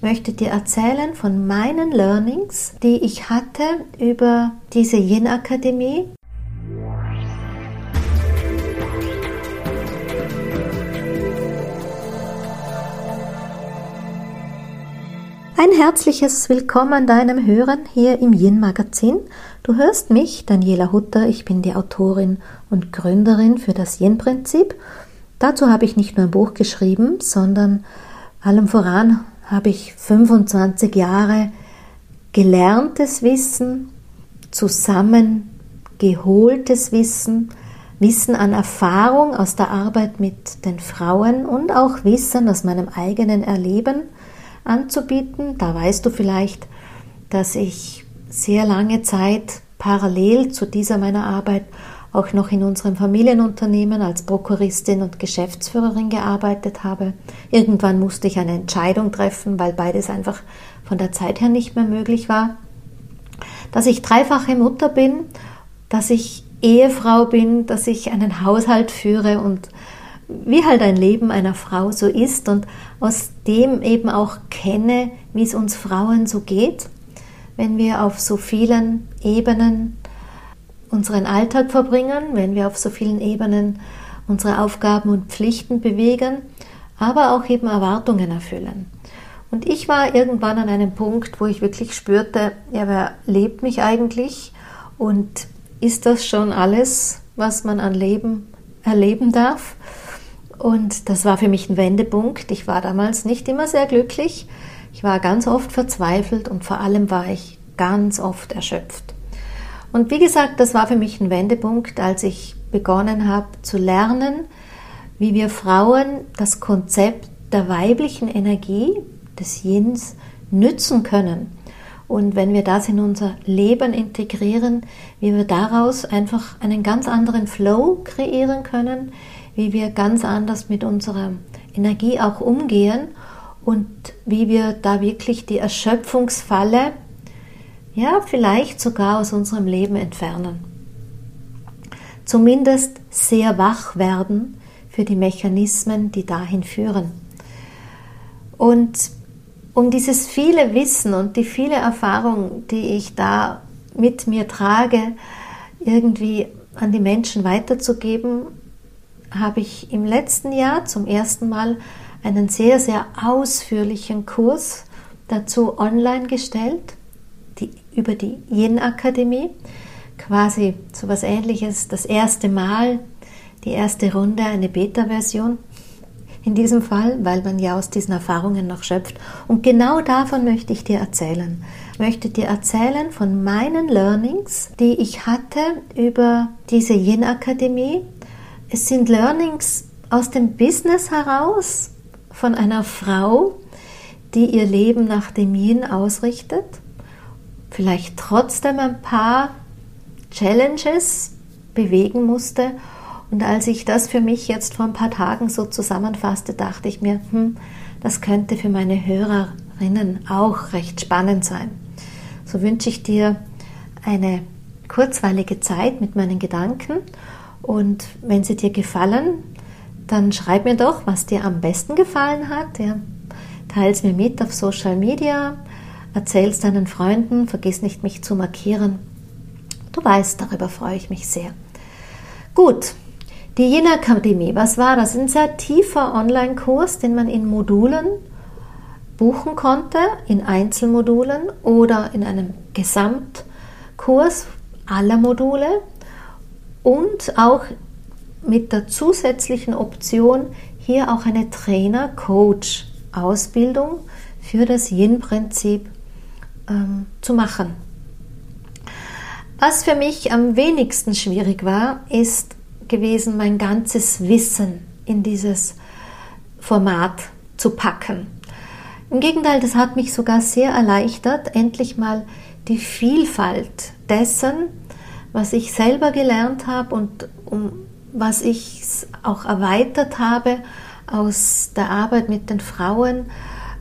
möchte dir erzählen von meinen Learnings, die ich hatte über diese Yin-Akademie. Ein herzliches Willkommen deinem Hören hier im Yin-Magazin. Du hörst mich, Daniela Hutter, ich bin die Autorin und Gründerin für das Yin-Prinzip. Dazu habe ich nicht nur ein Buch geschrieben, sondern allem voran habe ich 25 Jahre gelerntes Wissen, zusammengeholtes Wissen, Wissen an Erfahrung aus der Arbeit mit den Frauen und auch Wissen aus meinem eigenen Erleben anzubieten. Da weißt du vielleicht, dass ich sehr lange Zeit parallel zu dieser meiner Arbeit auch noch in unserem Familienunternehmen als Prokuristin und Geschäftsführerin gearbeitet habe. Irgendwann musste ich eine Entscheidung treffen, weil beides einfach von der Zeit her nicht mehr möglich war. Dass ich dreifache Mutter bin, dass ich Ehefrau bin, dass ich einen Haushalt führe und wie halt ein Leben einer Frau so ist und aus dem eben auch kenne, wie es uns Frauen so geht, wenn wir auf so vielen Ebenen unseren Alltag verbringen, wenn wir auf so vielen Ebenen unsere Aufgaben und Pflichten bewegen, aber auch eben Erwartungen erfüllen. Und ich war irgendwann an einem Punkt, wo ich wirklich spürte, ja, wer lebt mich eigentlich und ist das schon alles, was man an Leben erleben darf? Und das war für mich ein Wendepunkt. Ich war damals nicht immer sehr glücklich. Ich war ganz oft verzweifelt und vor allem war ich ganz oft erschöpft. Und wie gesagt, das war für mich ein Wendepunkt, als ich begonnen habe zu lernen, wie wir Frauen das Konzept der weiblichen Energie, des Yins, nützen können. Und wenn wir das in unser Leben integrieren, wie wir daraus einfach einen ganz anderen Flow kreieren können, wie wir ganz anders mit unserer Energie auch umgehen und wie wir da wirklich die Erschöpfungsfalle ja, vielleicht sogar aus unserem Leben entfernen. Zumindest sehr wach werden für die Mechanismen, die dahin führen. Und um dieses viele Wissen und die viele Erfahrung, die ich da mit mir trage, irgendwie an die Menschen weiterzugeben, habe ich im letzten Jahr zum ersten Mal einen sehr, sehr ausführlichen Kurs dazu online gestellt über die Yin-Akademie, quasi so etwas ähnliches, das erste Mal, die erste Runde, eine Beta-Version in diesem Fall, weil man ja aus diesen Erfahrungen noch schöpft. Und genau davon möchte ich dir erzählen. Ich möchte dir erzählen von meinen Learnings, die ich hatte über diese Yin-Akademie. Es sind Learnings aus dem Business heraus von einer Frau, die ihr Leben nach dem Yin ausrichtet vielleicht trotzdem ein paar Challenges bewegen musste. Und als ich das für mich jetzt vor ein paar Tagen so zusammenfasste, dachte ich mir, hm, das könnte für meine Hörerinnen auch recht spannend sein. So wünsche ich dir eine kurzweilige Zeit mit meinen Gedanken und wenn sie dir gefallen, dann schreib mir doch, was dir am besten gefallen hat. Ja. Teile es mir mit auf Social Media, Erzähl es deinen Freunden, vergiss nicht, mich zu markieren. Du weißt, darüber freue ich mich sehr. Gut, die Jena Akademie, was war das? Ein sehr tiefer Online-Kurs, den man in Modulen buchen konnte, in Einzelmodulen oder in einem Gesamtkurs aller Module und auch mit der zusätzlichen Option, hier auch eine Trainer-Coach-Ausbildung für das Yin-Prinzip ähm, zu machen. Was für mich am wenigsten schwierig war, ist gewesen, mein ganzes Wissen in dieses Format zu packen. Im Gegenteil, das hat mich sogar sehr erleichtert, endlich mal die Vielfalt dessen, was ich selber gelernt habe und um was ich auch erweitert habe aus der Arbeit mit den Frauen,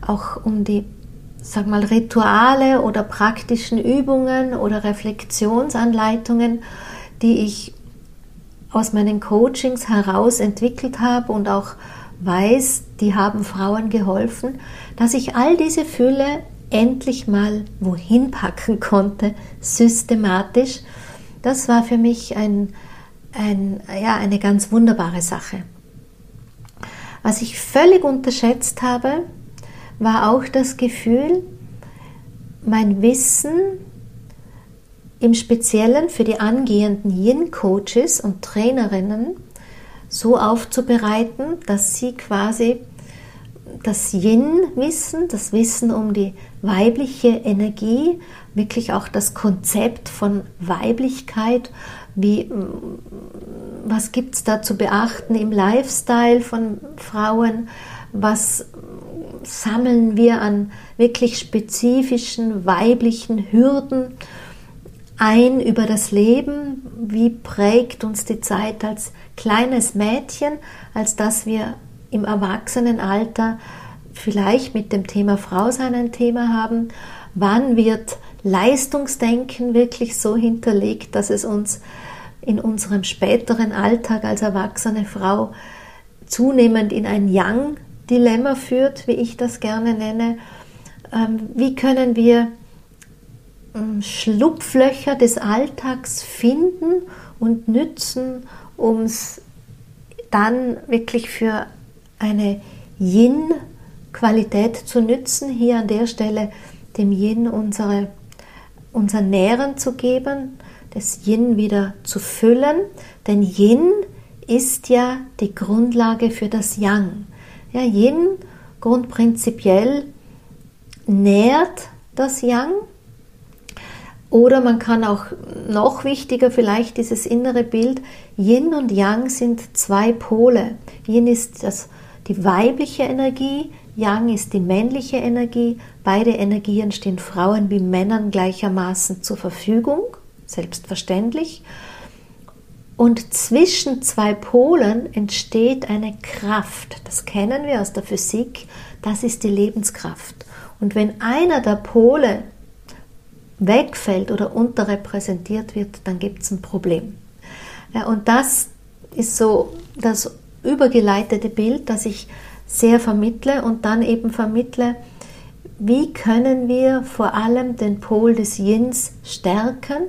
auch um die sag mal, Rituale oder praktischen Übungen oder Reflexionsanleitungen, die ich aus meinen Coachings heraus entwickelt habe und auch weiß, die haben Frauen geholfen, dass ich all diese Fülle endlich mal wohin packen konnte, systematisch. Das war für mich ein, ein, ja, eine ganz wunderbare Sache. Was ich völlig unterschätzt habe, war auch das Gefühl, mein Wissen im Speziellen für die angehenden Yin-Coaches und Trainerinnen so aufzubereiten, dass sie quasi das Yin-Wissen, das Wissen um die weibliche Energie, wirklich auch das Konzept von Weiblichkeit, wie, was gibt es da zu beachten im Lifestyle von Frauen, was sammeln wir an wirklich spezifischen weiblichen Hürden ein über das Leben, wie prägt uns die Zeit als kleines Mädchen, als dass wir im Erwachsenenalter vielleicht mit dem Thema Frau sein ein Thema haben. Wann wird Leistungsdenken wirklich so hinterlegt, dass es uns in unserem späteren Alltag als erwachsene Frau zunehmend in ein Young-Dilemma führt, wie ich das gerne nenne? Ähm, wie können wir ähm, Schlupflöcher des Alltags finden und nützen, um es dann wirklich für eine Yin-Qualität zu nützen, hier an der Stelle dem Yin unsere, unser Nähren zu geben, das Yin wieder zu füllen, denn Yin ist ja die Grundlage für das Yang. Ja, Yin grundprinzipiell nährt das Yang oder man kann auch noch wichtiger vielleicht dieses innere Bild, Yin und Yang sind zwei Pole. Yin ist das, die weibliche Energie, Yang ist die männliche Energie. Beide Energien stehen Frauen wie Männern gleichermaßen zur Verfügung, selbstverständlich. Und zwischen zwei Polen entsteht eine Kraft. Das kennen wir aus der Physik. Das ist die Lebenskraft. Und wenn einer der Pole wegfällt oder unterrepräsentiert wird, dann gibt es ein Problem. Ja, und das ist so das übergeleitete Bild, das ich sehr vermittle und dann eben vermittle, wie können wir vor allem den Pol des Yins stärken,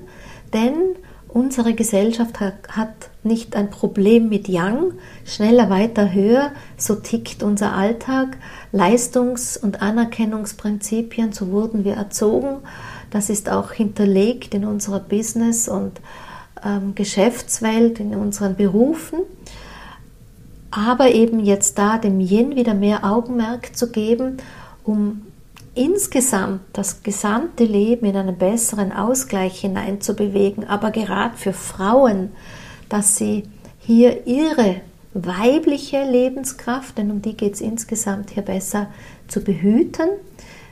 denn unsere Gesellschaft hat, nicht ein Problem mit Yang, schneller, weiter, höher, so tickt unser Alltag, Leistungs- und Anerkennungsprinzipien, so wurden wir erzogen. Das ist auch hinterlegt in unserer Business- und ähm, Geschäftswelt, in unseren Berufen. Aber eben jetzt da dem Yin wieder mehr Augenmerk zu geben, um insgesamt das gesamte Leben in einen besseren Ausgleich hineinzubewegen, aber gerade für Frauen, dass sie hier ihre weibliche Lebenskraft, denn um die geht es insgesamt hier besser, zu behüten.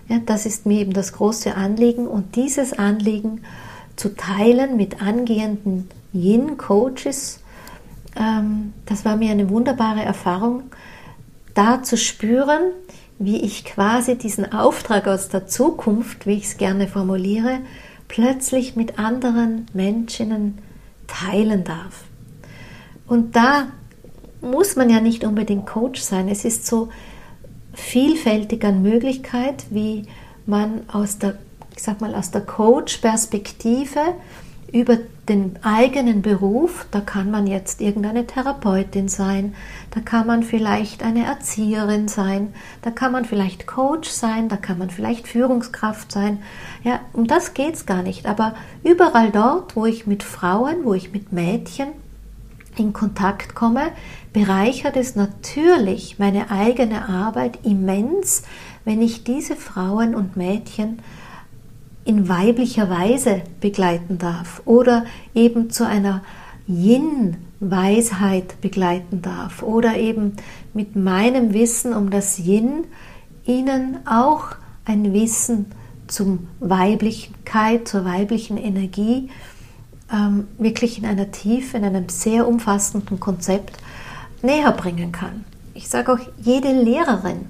Ja, das ist mir eben das große Anliegen und dieses Anliegen zu teilen mit angehenden Yin-Coaches, ähm, das war mir eine wunderbare Erfahrung, da zu spüren, wie ich quasi diesen Auftrag aus der Zukunft, wie ich es gerne formuliere, plötzlich mit anderen Menschen teilen darf. Und da muss man ja nicht unbedingt Coach sein. Es ist so vielfältig an Möglichkeit, wie man aus der, ich sag mal, aus der Coach-Perspektive über den eigenen Beruf, da kann man jetzt irgendeine Therapeutin sein, da kann man vielleicht eine Erzieherin sein, da kann man vielleicht Coach sein, da kann man vielleicht Führungskraft sein. Ja, um das geht es gar nicht. Aber überall dort, wo ich mit Frauen, wo ich mit Mädchen in Kontakt komme, bereichert es natürlich meine eigene Arbeit immens, wenn ich diese Frauen und Mädchen in weiblicher Weise begleiten darf oder eben zu einer Yin-Weisheit begleiten darf oder eben mit meinem Wissen um das Yin ihnen auch ein Wissen zum Weiblichkeit, zur weiblichen Energie ähm, wirklich in einer Tiefe, in einem sehr umfassenden Konzept näher bringen kann. Ich sage auch, jede Lehrerin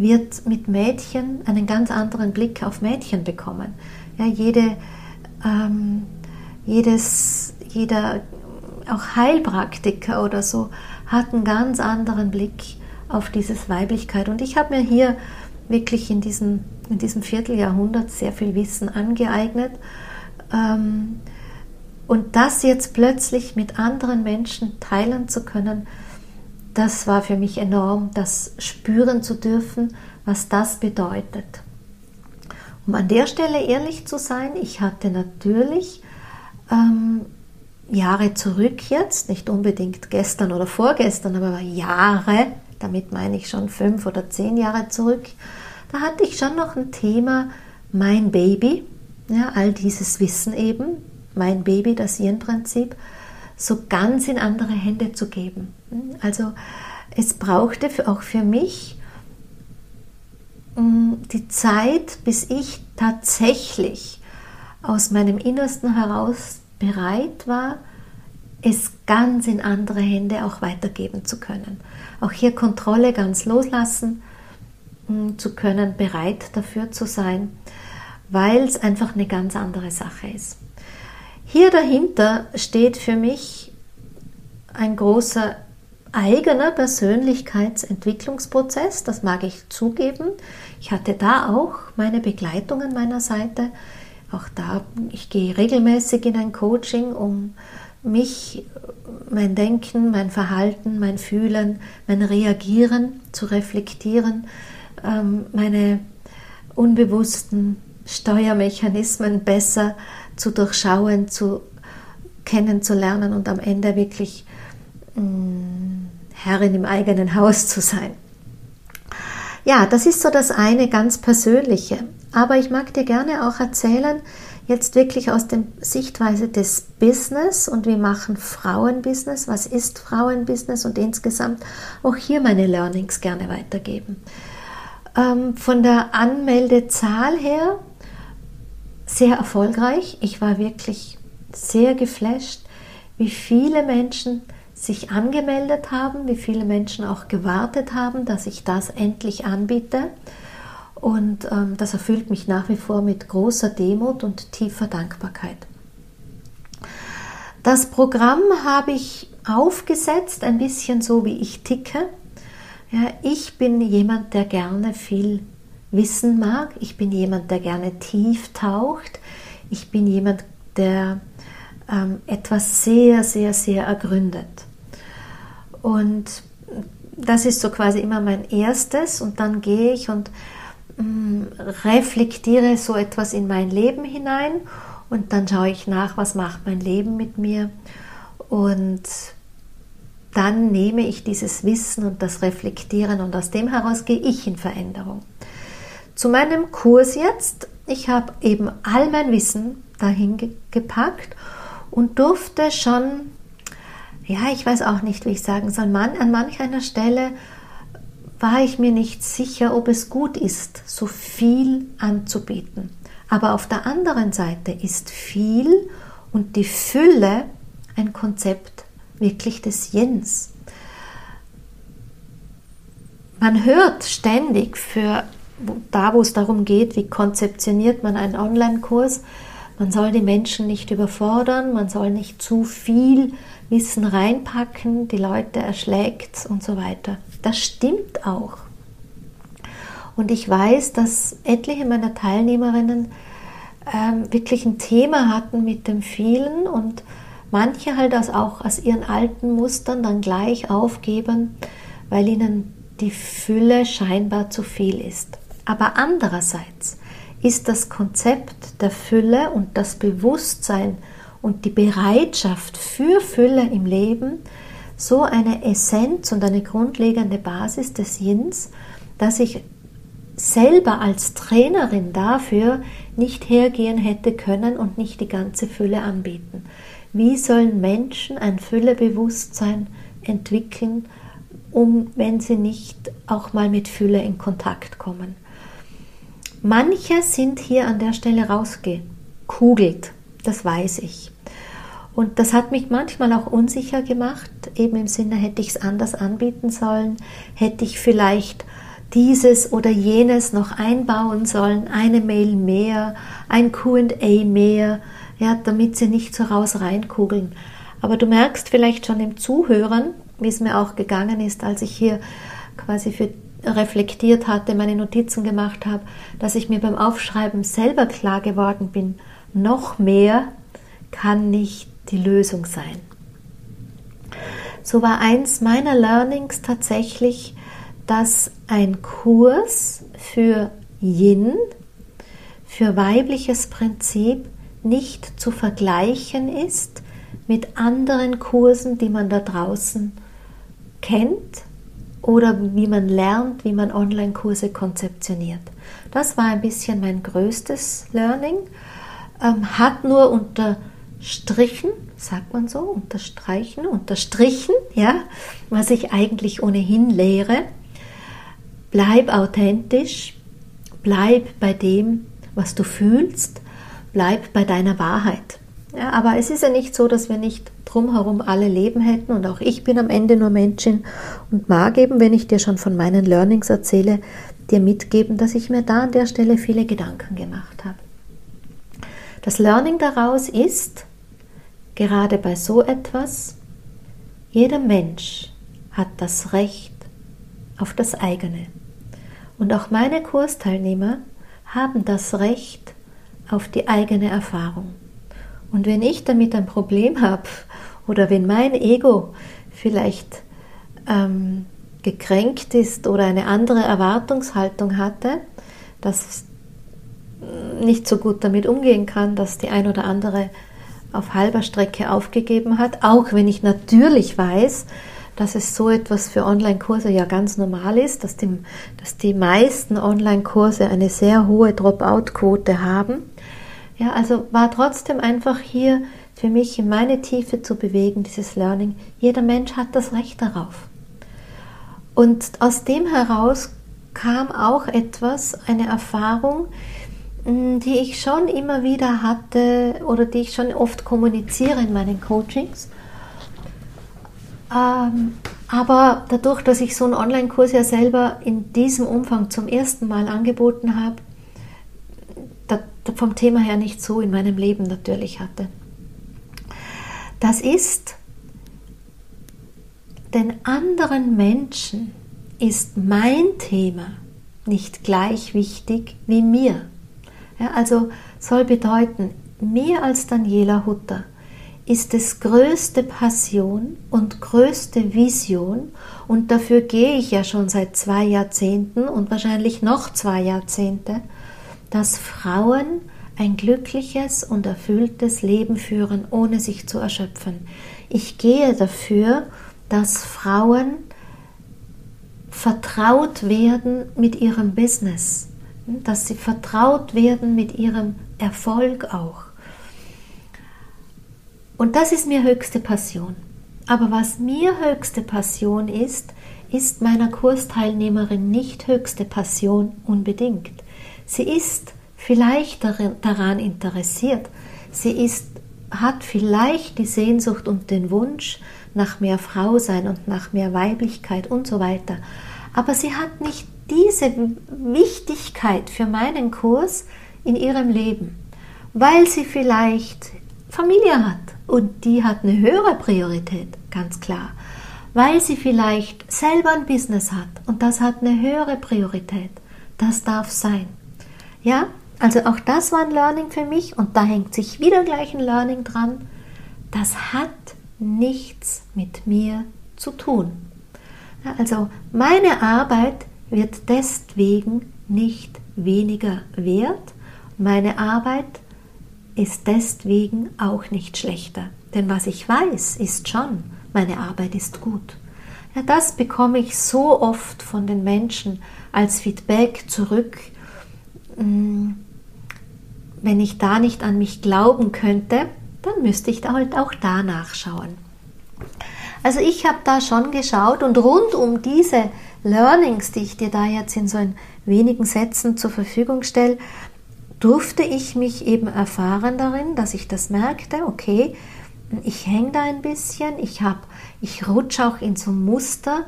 wird mit Mädchen einen ganz anderen Blick auf Mädchen bekommen. Ja, jede, ähm, jedes, jeder, auch Heilpraktiker oder so, hat einen ganz anderen Blick auf dieses Weiblichkeit. Und ich habe mir hier wirklich in diesem, in diesem Vierteljahrhundert sehr viel Wissen angeeignet. Ähm, und das jetzt plötzlich mit anderen Menschen teilen zu können, das war für mich enorm, das spüren zu dürfen, was das bedeutet. Um an der Stelle ehrlich zu sein, ich hatte natürlich ähm, Jahre zurück jetzt, nicht unbedingt gestern oder vorgestern, aber Jahre, damit meine ich schon fünf oder zehn Jahre zurück, da hatte ich schon noch ein Thema, mein Baby, ja, all dieses Wissen eben, mein Baby, das Yin-Prinzip, so ganz in andere Hände zu geben. Also es brauchte auch für mich mm, die Zeit, bis ich tatsächlich aus meinem Innersten heraus bereit war, es ganz in andere Hände auch weitergeben zu können. Auch hier Kontrolle ganz loslassen mm, zu können, bereit dafür zu sein, weil es einfach eine ganz andere Sache ist. Hier dahinter steht für mich ein großer eigener Persönlichkeitsentwicklungsprozess, das mag ich zugeben. Ich hatte da auch meine Begleitung an meiner Seite. Auch da, ich gehe regelmäßig in ein Coaching, um mich, mein Denken, mein Verhalten, mein Fühlen, mein Reagieren zu reflektieren, ähm, meine unbewussten Steuermechanismen besser zu durchschauen, zu kennenzulernen und am Ende wirklich mm, Herrin im eigenen Haus zu sein. Ja, das ist so das eine ganz Persönliche. Aber ich mag dir gerne auch erzählen, jetzt wirklich aus der Sichtweise des Business und wie machen Frauen Business, was ist Frauenbusiness und insgesamt auch hier meine Learnings gerne weitergeben. Ähm, von der Anmeldezahl her sehr erfolgreich. Ich war wirklich sehr geflasht, wie viele Menschen sich angemeldet haben, wie viele Menschen auch gewartet haben, dass ich das endlich anbiete. Und ähm, das erfüllt mich nach wie vor mit großer Demut und tiefer Dankbarkeit. Das Programm habe ich aufgesetzt, ein bisschen so wie ich ticke. Ja, ich bin jemand, der gerne viel wissen mag. Ich bin jemand, der gerne tief taucht. Ich bin jemand, der ähm, etwas sehr, sehr, sehr ergründet. Und das ist so quasi immer mein erstes und dann gehe ich und mm, reflektiere so etwas in mein Leben hinein und dann schaue ich nach, was macht mein Leben mit mir und dann nehme ich dieses Wissen und das Reflektieren und aus dem heraus gehe ich in Veränderung. Zu meinem Kurs jetzt, ich habe eben all mein Wissen dahin gepackt und durfte schon, ja, ich weiß auch nicht, wie ich sagen soll, man, an manch einer Stelle war ich mir nicht sicher, ob es gut ist, so viel anzubieten. Aber auf der anderen Seite ist viel und die Fülle ein Konzept wirklich des Jens. Man hört ständig für da, wo es darum geht, wie konzeptioniert man einen Online-Kurs, man soll die Menschen nicht überfordern, man soll nicht zu viel Wissen reinpacken, die Leute erschlägt und so weiter. Das stimmt auch. Und ich weiß, dass etliche meiner Teilnehmerinnen ähm, wirklich ein Thema hatten mit dem vielen und manche halt auch aus ihren alten Mustern dann gleich aufgeben, weil ihnen die Fülle scheinbar zu viel ist. Aber andererseits ist das Konzept der Fülle und das Bewusstsein und die Bereitschaft für Fülle im Leben so eine Essenz und eine grundlegende Basis des Yins, dass ich selber als Trainerin dafür nicht hergehen hätte können und nicht die ganze Fülle anbieten. Wie sollen Menschen ein Füllebewusstsein entwickeln, um, wenn sie nicht auch mal mit Fülle in Kontakt kommen? Manche sind hier an der Stelle rausgekugelt, das weiß ich. Und das hat mich manchmal auch unsicher gemacht, eben im Sinne, hätte ich es anders anbieten sollen, hätte ich vielleicht dieses oder jenes noch einbauen sollen, eine Mail mehr, ein QA mehr, ja, damit sie nicht so raus reinkugeln. Aber du merkst vielleicht schon im Zuhören, wie es mir auch gegangen ist, als ich hier quasi für reflektiert hatte, meine Notizen gemacht habe, dass ich mir beim Aufschreiben selber klar geworden bin, noch mehr kann nicht die Lösung sein. So war eins meiner Learnings tatsächlich, dass ein Kurs für Yin, für weibliches Prinzip nicht zu vergleichen ist mit anderen Kursen, die man da draußen kennt oder wie man lernt, wie man Online-Kurse konzeptioniert. Das war ein bisschen mein größtes Learning. Ähm, hat nur unterstrichen, sagt man so, unterstreichen, unterstrichen, ja, was ich eigentlich ohnehin lehre. Bleib authentisch, bleib bei dem, was du fühlst, bleib bei deiner Wahrheit. Ja, aber es ist ja nicht so, dass wir nicht drumherum alle Leben hätten und auch ich bin am Ende nur Menschin und mag eben, wenn ich dir schon von meinen Learnings erzähle, dir mitgeben, dass ich mir da an der Stelle viele Gedanken gemacht habe. Das Learning daraus ist, gerade bei so etwas, jeder Mensch hat das Recht auf das eigene. Und auch meine Kursteilnehmer haben das Recht auf die eigene Erfahrung. Und wenn ich damit ein Problem habe oder wenn mein Ego vielleicht ähm, gekränkt ist oder eine andere Erwartungshaltung hatte, dass nicht so gut damit umgehen kann, dass die ein oder andere auf halber Strecke aufgegeben hat, auch wenn ich natürlich weiß, dass es so etwas für Online-Kurse ja ganz normal ist, dass die, dass die meisten Online-Kurse eine sehr hohe Dropout-Quote haben. Ja, also war trotzdem einfach hier für mich in meine Tiefe zu bewegen, dieses Learning. Jeder Mensch hat das Recht darauf. Und aus dem heraus kam auch etwas, eine Erfahrung, die ich schon immer wieder hatte oder die ich schon oft kommuniziere in meinen Coachings. Ähm, aber dadurch, dass ich so einen Online-Kurs ja selber in diesem Umfang zum ersten Mal angeboten habe, vom Thema her nicht so in meinem Leben natürlich hatte. Das ist, den anderen Menschen ist mein Thema nicht gleich wichtig wie mir. Ja, also soll bedeuten, mir als Daniela Hutter ist es größte Passion und größte Vision und dafür gehe ich ja schon seit zwei Jahrzehnten und wahrscheinlich noch zwei Jahrzehnte, dass Frauen ein glückliches und erfülltes Leben führen, ohne sich zu erschöpfen. Ich gehe dafür, dass Frauen vertraut werden mit ihrem Business, dass sie vertraut werden mit ihrem Erfolg auch. Und das ist mir höchste Passion. Aber was mir höchste Passion ist, ist meiner Kursteilnehmerin nicht höchste Passion unbedingt. Sie ist vielleicht daran interessiert. Sie ist, hat vielleicht die Sehnsucht und den Wunsch nach mehr Frau sein und nach mehr Weiblichkeit und so weiter. Aber sie hat nicht diese Wichtigkeit für meinen Kurs in ihrem Leben, weil sie vielleicht Familie hat und die hat eine höhere Priorität, ganz klar. Weil sie vielleicht selber ein Business hat und das hat eine höhere Priorität. Das darf sein. Ja, also auch das war ein Learning für mich und da hängt sich wieder gleich ein Learning dran. Das hat nichts mit mir zu tun. Also meine Arbeit wird deswegen nicht weniger wert. Meine Arbeit ist deswegen auch nicht schlechter. Denn was ich weiß, ist schon, meine Arbeit ist gut. Ja, das bekomme ich so oft von den Menschen als Feedback zurück. Mm, wenn ich da nicht an mich glauben könnte, dann müsste ich halt auch da nachschauen. Also ich habe da schon geschaut und rund um diese Learnings, die ich dir da jetzt in so wenigen Sätzen zur Verfügung stelle, durfte ich mich eben erfahren darin, dass ich das merkte, okay, ich hänge da ein bisschen, ich habe, ich rutsche auch in so Muster,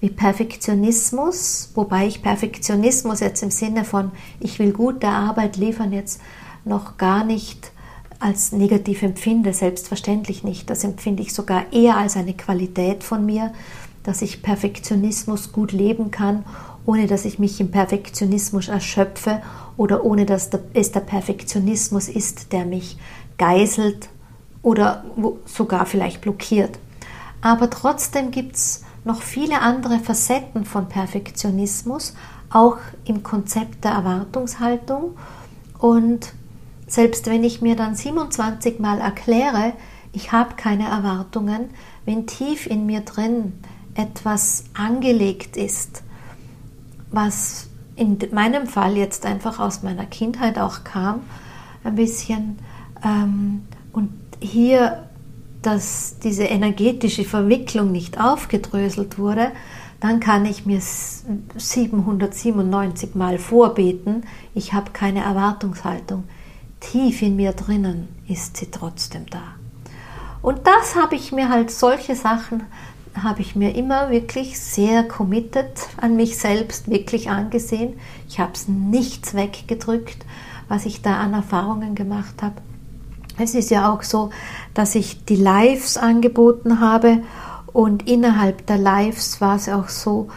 wie Perfektionismus, wobei ich Perfektionismus jetzt im Sinne von, ich will gute Arbeit liefern, jetzt noch gar nicht als negativ empfinde, selbstverständlich nicht. Das empfinde ich sogar eher als eine Qualität von mir, dass ich Perfektionismus gut leben kann, ohne dass ich mich im Perfektionismus erschöpfe oder ohne dass es der Perfektionismus ist, der mich geißelt oder sogar vielleicht blockiert. Aber trotzdem gibt es noch viele andere Facetten von Perfektionismus, auch im Konzept der Erwartungshaltung. Und selbst wenn ich mir dann 27 Mal erkläre, ich habe keine Erwartungen, wenn tief in mir drin etwas angelegt ist, was in meinem Fall jetzt einfach aus meiner Kindheit auch kam, ein bisschen, ähm, und hier dass diese energetische Verwicklung nicht aufgedröselt wurde, dann kann ich mir 797 Mal vorbeten, ich habe keine Erwartungshaltung. Tief in mir drinnen ist sie trotzdem da. Und das habe ich mir halt, solche Sachen habe ich mir immer wirklich sehr committed an mich selbst, wirklich angesehen. Ich habe es nichts weggedrückt, was ich da an Erfahrungen gemacht habe. Es ist ja auch so, dass ich die Lives angeboten habe und innerhalb der Lives war es auch so,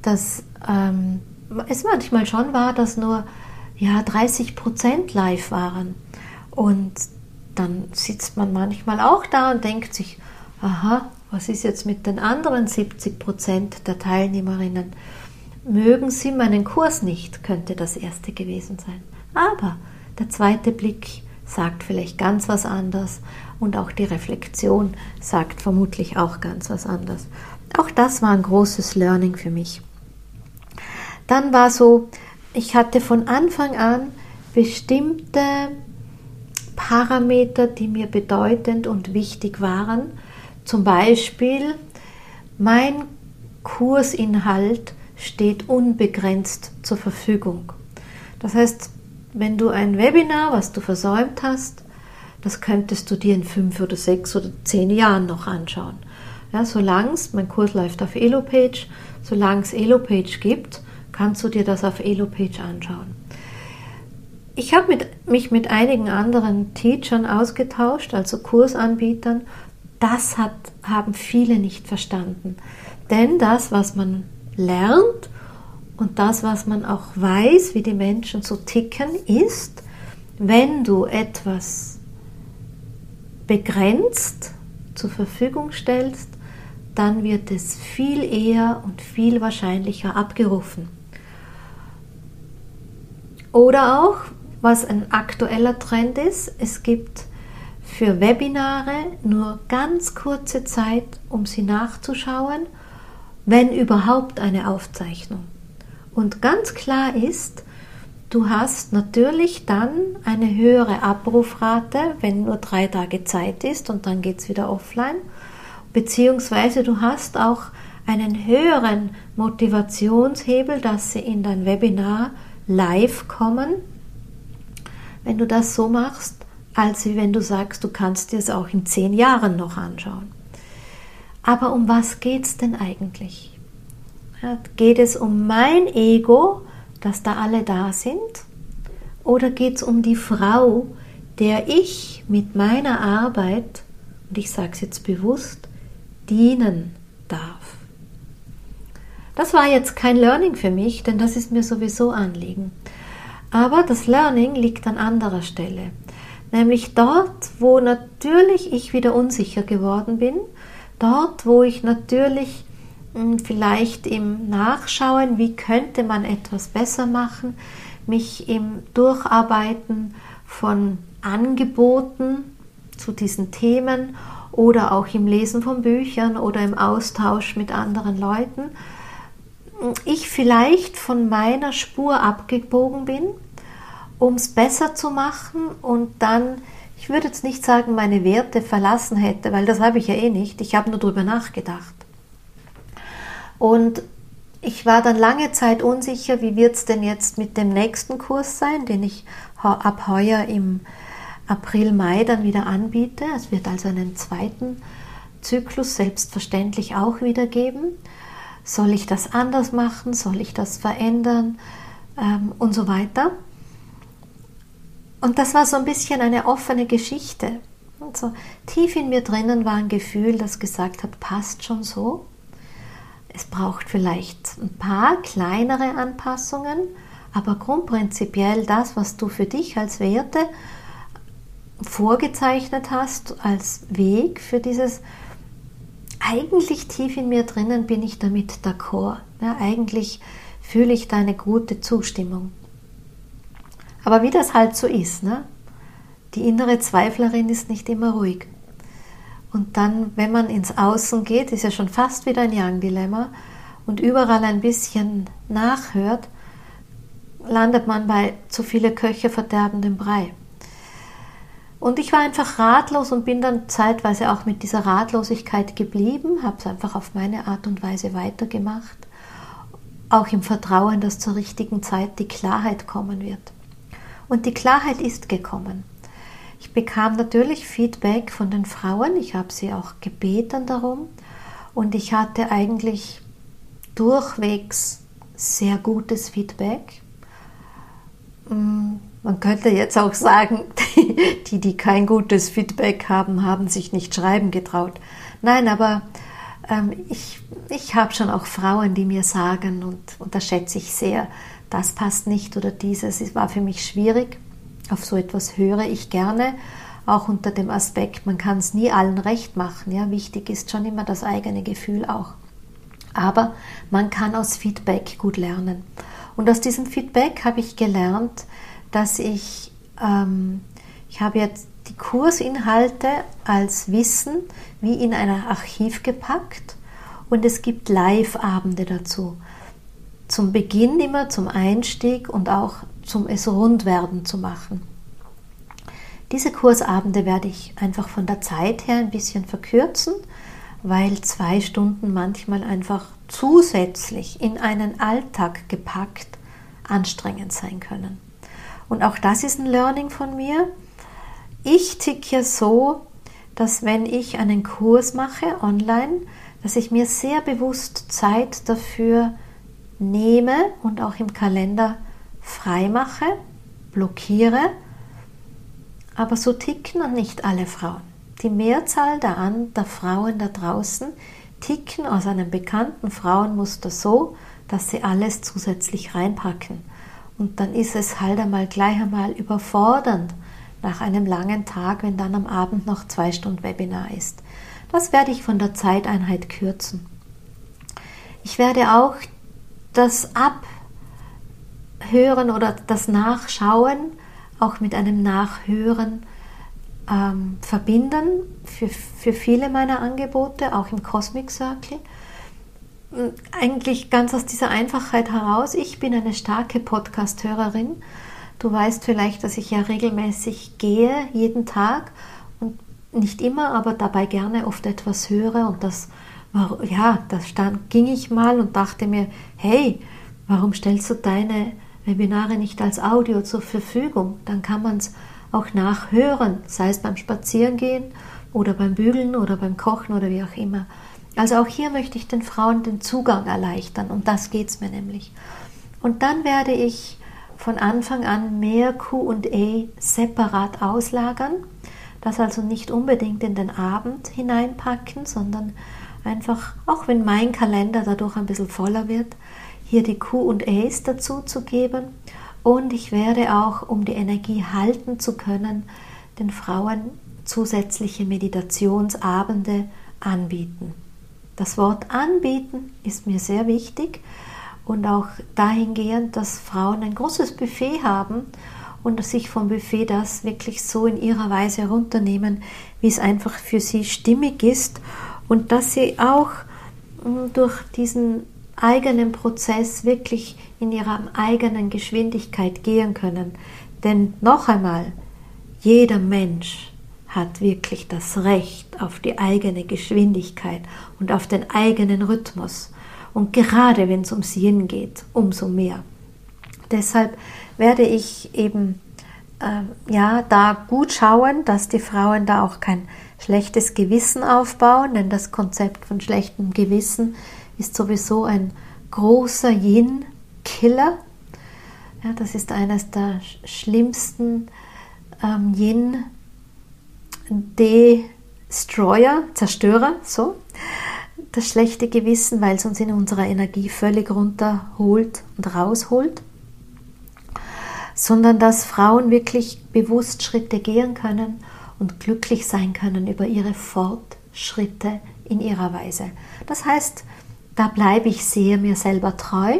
dass ähm, es manchmal schon war, dass nur ja, 30 Prozent live waren. Und dann sitzt man manchmal auch da und denkt sich, aha, was ist jetzt mit den anderen 70 Prozent der Teilnehmerinnen? Mögen sie meinen Kurs nicht, könnte das erste gewesen sein. Aber der zweite Blick sagt vielleicht ganz was anderes und auch die Reflexion sagt vermutlich auch ganz was anderes. Auch das war ein großes Learning für mich. Dann war so, ich hatte von Anfang an bestimmte Parameter, die mir bedeutend und wichtig waren. Zum Beispiel, mein Kursinhalt steht unbegrenzt zur Verfügung. Das heißt, wenn du ein Webinar, was du versäumt hast, das könntest du dir in fünf oder sechs oder zehn Jahren noch anschauen. Ja, solange es, mein Kurs läuft auf Elopage, solange es Elopage gibt, kannst du dir das auf Elopage anschauen. Ich habe mich mit einigen anderen Teachern ausgetauscht, also Kursanbietern. Das hat, haben viele nicht verstanden. Denn das, was man lernt und das, was man auch weiß, wie die Menschen so ticken, ist, wenn du etwas begrenzt zur Verfügung stellst, dann wird es viel eher und viel wahrscheinlicher abgerufen. Oder auch, was ein aktueller Trend ist, es gibt für Webinare nur ganz kurze Zeit, um sie nachzuschauen, wenn überhaupt eine Aufzeichnung. Und ganz klar ist, du hast natürlich dann eine höhere Abrufrate, wenn nur drei Tage Zeit ist und dann geht es wieder offline. Beziehungsweise du hast auch einen höheren Motivationshebel, dass sie in dein Webinar live kommen, wenn du das so machst, als wenn du sagst, du kannst dir es auch in zehn Jahren noch anschauen. Aber um was geht es denn eigentlich? geht es um mein Ego, dass da alle da sind? Oder geht es um die Frau, der ich mit meiner Arbeit, und ich sage es jetzt bewusst, dienen darf? Das war jetzt kein Learning für mich, denn das ist mir sowieso Anliegen. Aber das Learning liegt an anderer Stelle. Nämlich dort, wo natürlich ich wieder unsicher geworden bin, dort, wo ich natürlich vielleicht im Nachschauen, wie könnte man etwas besser machen, mich im Durcharbeiten von Angeboten zu diesen Themen oder auch im Lesen von Büchern oder im Austausch mit anderen Leuten, ich vielleicht von meiner Spur abgebogen bin, um es besser zu machen und dann, ich würde jetzt nicht sagen, meine Werte verlassen hätte, weil das habe ich ja eh nicht, ich habe nur darüber nachgedacht. Und ich war dann lange Zeit unsicher, wie wird es denn jetzt mit dem nächsten Kurs sein, den ich ab heuer im April, Mai dann wieder anbiete. Es wird also einen zweiten Zyklus selbstverständlich auch wieder geben. Soll ich das anders machen? Soll ich das verändern? Ähm, und so weiter. Und das war so ein bisschen eine offene Geschichte. Und so tief in mir drinnen war ein Gefühl, das gesagt hat, passt schon so. Es braucht vielleicht ein paar kleinere Anpassungen, aber grundprinzipiell das, was du für dich als Werte vorgezeichnet hast, als Weg für dieses, eigentlich tief in mir drinnen bin ich damit d'accord. Ja, eigentlich fühle ich deine gute Zustimmung. Aber wie das halt so ist, ne? die innere Zweiflerin ist nicht immer ruhig. Und dann, wenn man ins Außen geht, ist ja schon fast wieder ein Yang-Dilemma und überall ein bisschen nachhört, landet man bei zu viele Köche verderbendem Brei. Und ich war einfach ratlos und bin dann zeitweise auch mit dieser Ratlosigkeit geblieben, habe es einfach auf meine Art und Weise weitergemacht, auch im Vertrauen, dass zur richtigen Zeit die Klarheit kommen wird. Und die Klarheit ist gekommen. Ich bekam natürlich Feedback von den Frauen, ich habe sie auch gebeten darum und ich hatte eigentlich durchwegs sehr gutes Feedback. Mm, man könnte jetzt auch sagen, die, die kein gutes Feedback haben, haben sich nicht schreiben getraut. Nein, aber ähm, ich, ich habe schon auch Frauen, die mir sagen, und, und das schätze ich sehr, das passt nicht oder dieses, es war für mich schwierig. Auf so etwas höre ich gerne, auch unter dem Aspekt, man kann es nie allen recht machen. Ja? Wichtig ist schon immer das eigene Gefühl auch. Aber man kann aus Feedback gut lernen. Und aus diesem Feedback habe ich gelernt, dass ich, ähm, ich habe jetzt die Kursinhalte als Wissen wie in ein Archiv gepackt und es gibt Live-Abende dazu. Zum Beginn immer, zum Einstieg und auch zum es rund werden zu machen. Diese Kursabende werde ich einfach von der Zeit her ein bisschen verkürzen, weil zwei Stunden manchmal einfach zusätzlich in einen Alltag gepackt anstrengend sein können. Und auch das ist ein Learning von mir. Ich ticke so, dass wenn ich einen Kurs mache online, dass ich mir sehr bewusst Zeit dafür nehme und auch im Kalender frei mache, blockiere. Aber so ticken noch nicht alle Frauen. Die Mehrzahl der, an, der Frauen da draußen ticken aus einem bekannten Frauenmuster so, dass sie alles zusätzlich reinpacken. Und dann ist es halt einmal gleich einmal überfordernd nach einem langen Tag, wenn dann am Abend noch zwei Stunden Webinar ist. Das werde ich von der Zeiteinheit kürzen. Ich werde auch das Abhören oder das Nachschauen auch mit einem Nachhören ähm, verbinden für, für viele meiner Angebote, auch im Cosmic Circle eigentlich ganz aus dieser Einfachheit heraus. Ich bin eine starke Podcast-Hörerin. Du weißt vielleicht, dass ich ja regelmäßig gehe, jeden Tag und nicht immer, aber dabei gerne oft etwas höre. Und das ja, da stand, ging ich mal und dachte mir, hey, warum stellst du deine Webinare nicht als Audio zur Verfügung? Dann kann man es auch nachhören, sei es beim Spazierengehen oder beim Bügeln oder beim Kochen oder wie auch immer. Also auch hier möchte ich den Frauen den Zugang erleichtern, um das geht es mir nämlich. Und dann werde ich von Anfang an mehr QA separat auslagern, das also nicht unbedingt in den Abend hineinpacken, sondern einfach, auch wenn mein Kalender dadurch ein bisschen voller wird, hier die QAs dazu zu geben. Und ich werde auch, um die Energie halten zu können, den Frauen zusätzliche Meditationsabende anbieten. Das Wort anbieten ist mir sehr wichtig und auch dahingehend, dass Frauen ein großes Buffet haben und sich vom Buffet das wirklich so in ihrer Weise herunternehmen, wie es einfach für sie stimmig ist und dass sie auch hm, durch diesen eigenen Prozess wirklich in ihrer eigenen Geschwindigkeit gehen können. Denn noch einmal, jeder Mensch hat wirklich das Recht auf die eigene Geschwindigkeit und auf den eigenen Rhythmus. Und gerade wenn es ums Yin geht, umso mehr. Deshalb werde ich eben äh, ja da gut schauen, dass die Frauen da auch kein schlechtes Gewissen aufbauen, denn das Konzept von schlechtem Gewissen ist sowieso ein großer Yin-Killer. Ja, das ist eines der schlimmsten ähm, Yin Destroyer, Zerstörer, so. das schlechte Gewissen, weil es uns in unserer Energie völlig runterholt und rausholt, sondern dass Frauen wirklich bewusst Schritte gehen können und glücklich sein können über ihre Fortschritte in ihrer Weise. Das heißt, da bleibe ich sehr mir selber treu.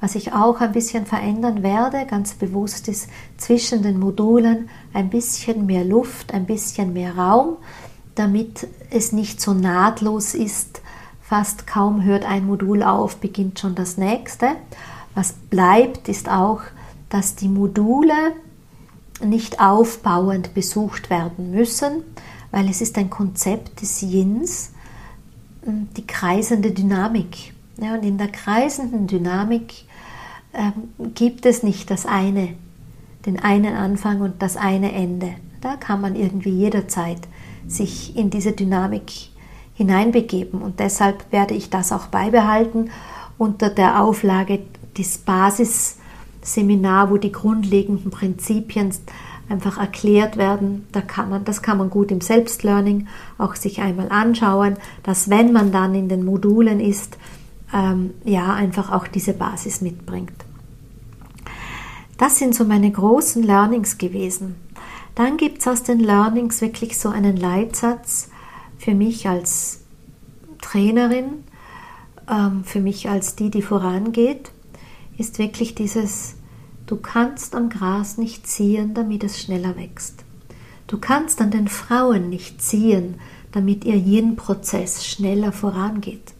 Was ich auch ein bisschen verändern werde, ganz bewusst ist zwischen den Modulen ein bisschen mehr Luft, ein bisschen mehr Raum, damit es nicht so nahtlos ist. Fast kaum hört ein Modul auf, beginnt schon das nächste. Was bleibt, ist auch, dass die Module nicht aufbauend besucht werden müssen, weil es ist ein Konzept des Yins, die kreisende Dynamik. Ja, und in der kreisenden Dynamik ähm, gibt es nicht das eine, den einen Anfang und das eine Ende. Da kann man irgendwie jederzeit sich in diese Dynamik hineinbegeben. Und deshalb werde ich das auch beibehalten unter der Auflage des Basisseminar, wo die grundlegenden Prinzipien einfach erklärt werden. Da kann man, das kann man gut im Selbstlearning auch sich einmal anschauen, dass wenn man dann in den Modulen ist, ähm, ja, einfach auch diese Basis mitbringt. Das sind so meine großen Learnings gewesen. Dann gibt es aus den Learnings wirklich so einen Leitsatz für mich als Trainerin, ähm, für mich als die, die vorangeht, ist wirklich dieses Du kannst am Gras nicht ziehen, damit es schneller wächst. Du kannst an den Frauen nicht ziehen, damit ihr Yin-Prozess schneller vorangeht.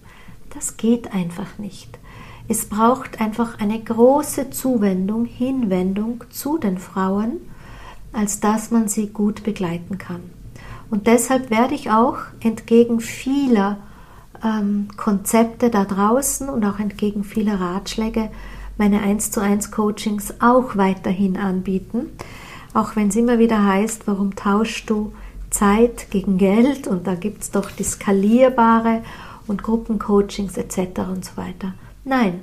Das geht einfach nicht. Es braucht einfach eine große Zuwendung, Hinwendung zu den Frauen, als dass man sie gut begleiten kann. Und deshalb werde ich auch entgegen vieler ähm, Konzepte da draußen und auch entgegen vieler Ratschläge meine 1 zu 1 Coachings auch weiterhin anbieten. Auch wenn es immer wieder heißt, warum tauschst du Zeit gegen Geld und da gibt es doch die skalierbare und Gruppencoachings etc. und so weiter. Nein,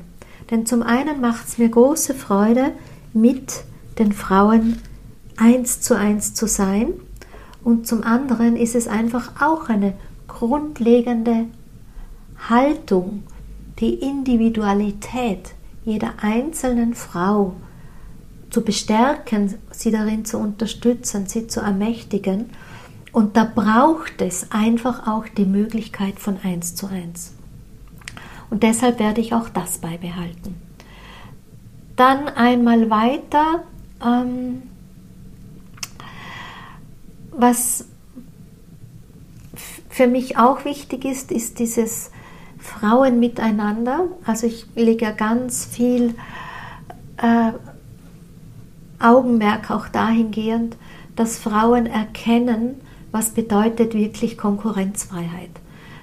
denn zum einen macht es mir große Freude, mit den Frauen eins zu eins zu sein und zum anderen ist es einfach auch eine grundlegende Haltung, die Individualität jeder einzelnen Frau zu bestärken, sie darin zu unterstützen, sie zu ermächtigen. Und da braucht es einfach auch die Möglichkeit von eins zu eins. Und deshalb werde ich auch das beibehalten. Dann einmal weiter. Ähm, was für mich auch wichtig ist, ist dieses Frauen miteinander. Also ich lege ja ganz viel äh, Augenmerk auch dahingehend, dass Frauen erkennen, was bedeutet wirklich Konkurrenzfreiheit.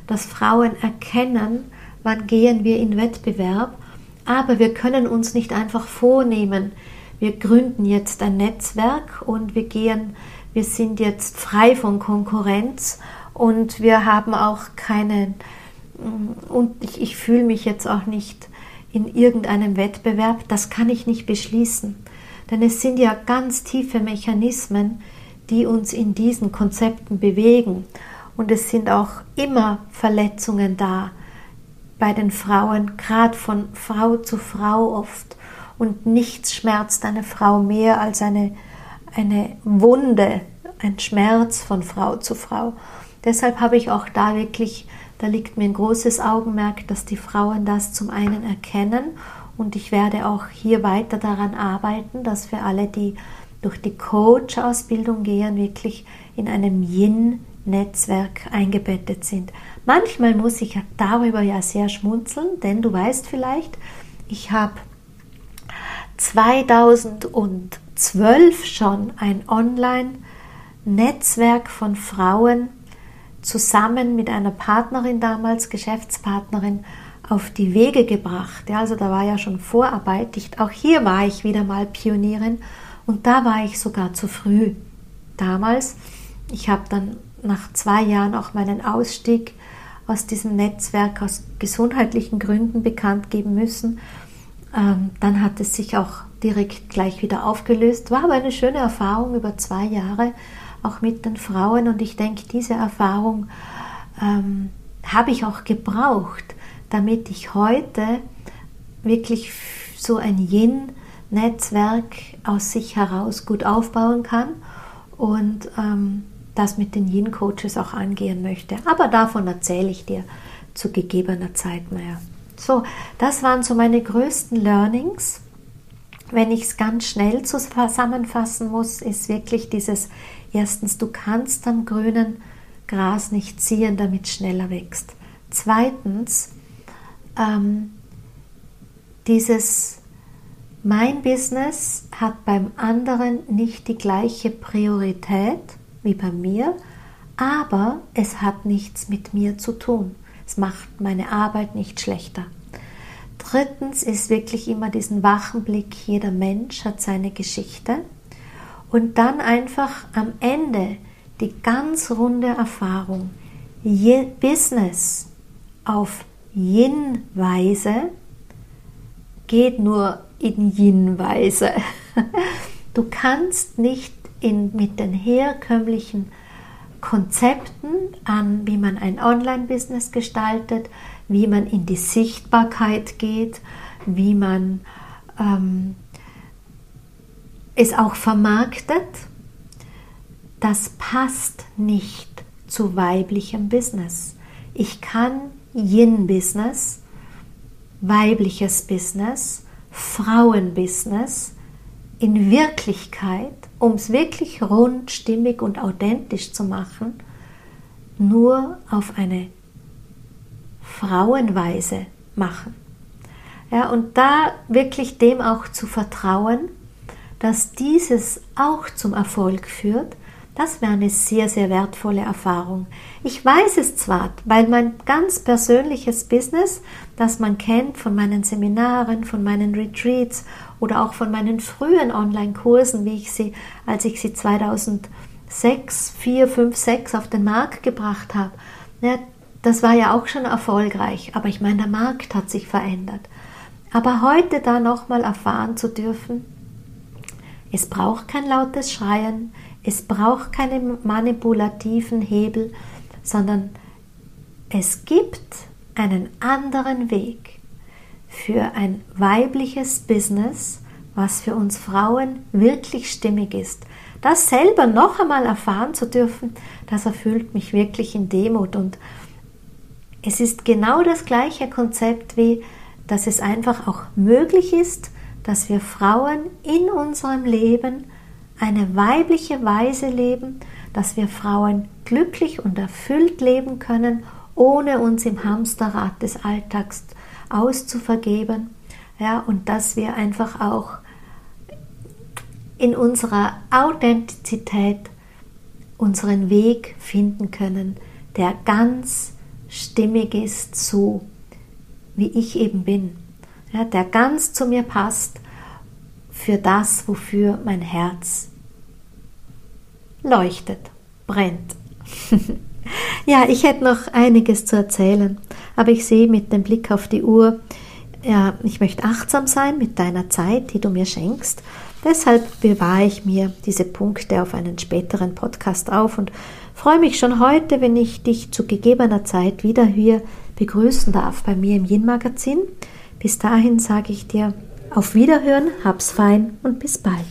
Dass Frauen erkennen, wann gehen wir in Wettbewerb, aber wir können uns nicht einfach vornehmen, wir gründen jetzt ein Netzwerk und wir gehen, wir sind jetzt frei von Konkurrenz und wir haben auch keinen und ich, ich fühle mich jetzt auch nicht in irgendeinem Wettbewerb, das kann ich nicht beschließen. Denn es sind ja ganz tiefe Mechanismen, die uns in diesen Konzepten bewegen. Und es sind auch immer Verletzungen da bei den Frauen, gerade von Frau zu Frau oft. Und nichts schmerzt eine Frau mehr als eine, eine Wunde, ein Schmerz von Frau zu Frau. Deshalb habe ich auch da wirklich da liegt mir ein großes Augenmerk, dass die Frauen das zum einen erkennen und ich werde auch hier weiter daran arbeiten, dass wir alle, die durch die Coach-Ausbildung gehen, wirklich in einem Yin-Netzwerk eingebettet sind. Manchmal muss ich darüber ja sehr schmunzeln, denn du weißt vielleicht, ich habe 2012 schon ein Online-Netzwerk von Frauen zusammen mit einer Partnerin damals, Geschäftspartnerin, auf die Wege gebracht. Ja, also da war ja schon Vorarbeit. Ich, auch hier war ich wieder mal Pionierin und da war ich sogar zu früh. Damals, ich habe dann nach zwei Jahren auch meinen Ausstieg aus diesem Netzwerk aus gesundheitlichen Gründen bekannt geben müssen. Ähm, dann hat es sich auch direkt gleich wieder aufgelöst. War aber eine schöne Erfahrung über zwei Jahre auch mit den Frauen. Und ich denke, diese Erfahrung ähm, habe ich auch gebraucht, damit ich heute wirklich so ein Yin-Netzwerk aus sich heraus gut aufbauen kann und ähm, das mit den Yin-Coaches auch angehen möchte. Aber davon erzähle ich dir zu gegebener Zeit mehr. So, das waren so meine größten Learnings. Wenn ich es ganz schnell zusammenfassen muss, ist wirklich dieses erstens, du kannst am grünen Gras nicht ziehen, damit es schneller wächst. Zweitens, ähm, dieses mein Business hat beim anderen nicht die gleiche Priorität wie bei mir, aber es hat nichts mit mir zu tun. Es macht meine Arbeit nicht schlechter. Drittens ist wirklich immer diesen wachen Blick, jeder Mensch hat seine Geschichte. Und dann einfach am Ende die ganz runde Erfahrung, Business auf Yin-Weise geht nur in Yin-Weise. Du kannst nicht in, mit den herkömmlichen Konzepten an, wie man ein Online-Business gestaltet, wie man in die Sichtbarkeit geht, wie man ähm, es auch vermarktet, das passt nicht zu weiblichem Business. Ich kann Yin-Business, weibliches Business, Frauenbusiness in Wirklichkeit, um es wirklich rund, stimmig und authentisch zu machen, nur auf eine Frauenweise machen. Ja, und da wirklich dem auch zu vertrauen, dass dieses auch zum Erfolg führt, das wäre eine sehr, sehr wertvolle Erfahrung. Ich weiß es zwar, weil mein ganz persönliches Business, das man kennt von meinen Seminaren, von meinen Retreats oder auch von meinen frühen Online-Kursen, wie ich sie, als ich sie 2006, 4, 5, 6 auf den Markt gebracht habe, ja, das war ja auch schon erfolgreich. Aber ich meine, der Markt hat sich verändert. Aber heute da nochmal erfahren zu dürfen, es braucht kein lautes Schreien, es braucht keine manipulativen Hebel, sondern es gibt einen anderen Weg für ein weibliches Business, was für uns Frauen wirklich stimmig ist. Das selber noch einmal erfahren zu dürfen, das erfüllt mich wirklich in Demut und es ist genau das gleiche Konzept wie, dass es einfach auch möglich ist, dass wir Frauen in unserem Leben eine weibliche Weise leben, dass wir Frauen glücklich und erfüllt leben können, ohne uns im Hamsterrad des Alltags auszuvergeben, ja, und dass wir einfach auch in unserer Authentizität unseren Weg finden können, der ganz stimmig ist, so wie ich eben bin, ja, der ganz zu mir passt für das, wofür mein Herz leuchtet, brennt. ja, ich hätte noch einiges zu erzählen, aber ich sehe mit dem Blick auf die Uhr, ja, ich möchte achtsam sein mit deiner Zeit, die du mir schenkst. Deshalb bewahre ich mir diese Punkte auf einen späteren Podcast auf und freue mich schon heute, wenn ich dich zu gegebener Zeit wieder hier begrüßen darf bei mir im Yin-Magazin. Bis dahin sage ich dir auf Wiederhören, hab's fein und bis bald.